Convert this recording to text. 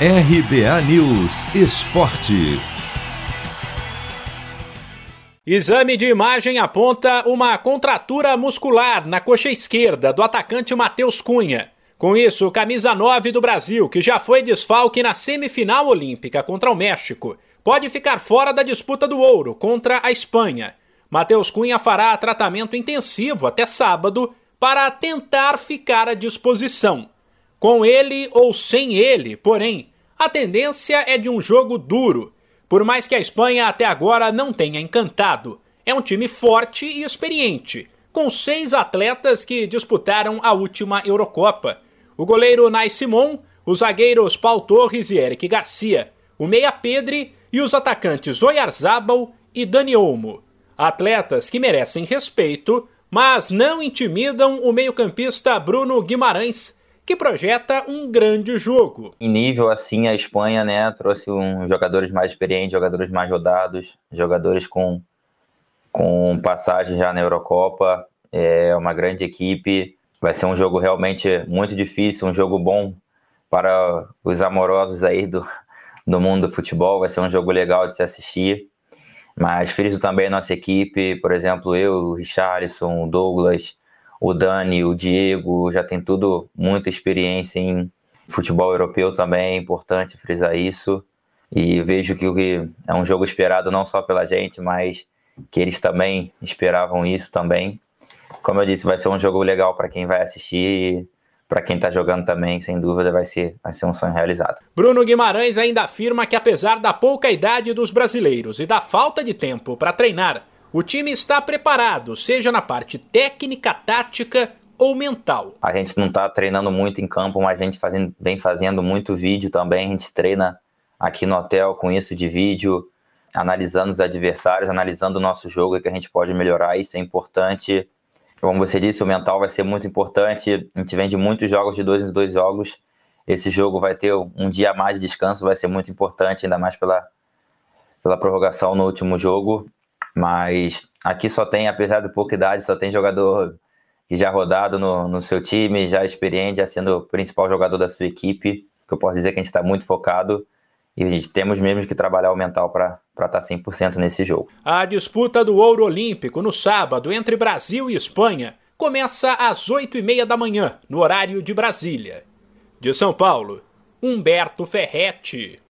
RBA News Esporte. Exame de imagem aponta uma contratura muscular na coxa esquerda do atacante Matheus Cunha. Com isso, camisa 9 do Brasil, que já foi desfalque na semifinal olímpica contra o México, pode ficar fora da disputa do ouro contra a Espanha. Matheus Cunha fará tratamento intensivo até sábado para tentar ficar à disposição. Com ele ou sem ele, porém, a tendência é de um jogo duro. Por mais que a Espanha até agora não tenha encantado, é um time forte e experiente, com seis atletas que disputaram a última Eurocopa. O goleiro Nai Simon, os zagueiros Paul Torres e Eric Garcia, o meia Pedri e os atacantes Oyarzabal e Dani Olmo. Atletas que merecem respeito, mas não intimidam o meio-campista Bruno Guimarães, que projeta um grande jogo. Em nível assim, a Espanha né, trouxe um, jogadores mais experientes, jogadores mais rodados, jogadores com, com passagem já na Eurocopa. É uma grande equipe. Vai ser um jogo realmente muito difícil, um jogo bom para os amorosos aí do, do mundo do futebol. Vai ser um jogo legal de se assistir. Mas friso também a nossa equipe, por exemplo, eu, o Richarlison, o Douglas, o Dani, o Diego, já tem tudo muita experiência em futebol europeu também, é importante frisar isso. E vejo que é um jogo esperado não só pela gente, mas que eles também esperavam isso também. Como eu disse, vai ser um jogo legal para quem vai assistir para quem está jogando também, sem dúvida, vai ser, vai ser um sonho realizado. Bruno Guimarães ainda afirma que, apesar da pouca idade dos brasileiros e da falta de tempo para treinar, o time está preparado, seja na parte técnica, tática ou mental. A gente não está treinando muito em campo, mas a gente fazendo, vem fazendo muito vídeo também. A gente treina aqui no hotel com isso de vídeo, analisando os adversários, analisando o nosso jogo, que a gente pode melhorar. Isso é importante. Como você disse, o mental vai ser muito importante. A gente vem de muitos jogos, de dois em dois jogos. Esse jogo vai ter um dia a mais de descanso, vai ser muito importante, ainda mais pela, pela prorrogação no último jogo. Mas aqui só tem, apesar de pouca idade, só tem jogador que já rodado no, no seu time, já experiente, já sendo o principal jogador da sua equipe. Que eu posso dizer que a gente está muito focado e a gente temos mesmo que trabalhar o mental para estar tá 100% nesse jogo. A disputa do ouro olímpico no sábado entre Brasil e Espanha começa às 8h30 da manhã, no horário de Brasília. De São Paulo, Humberto Ferretti.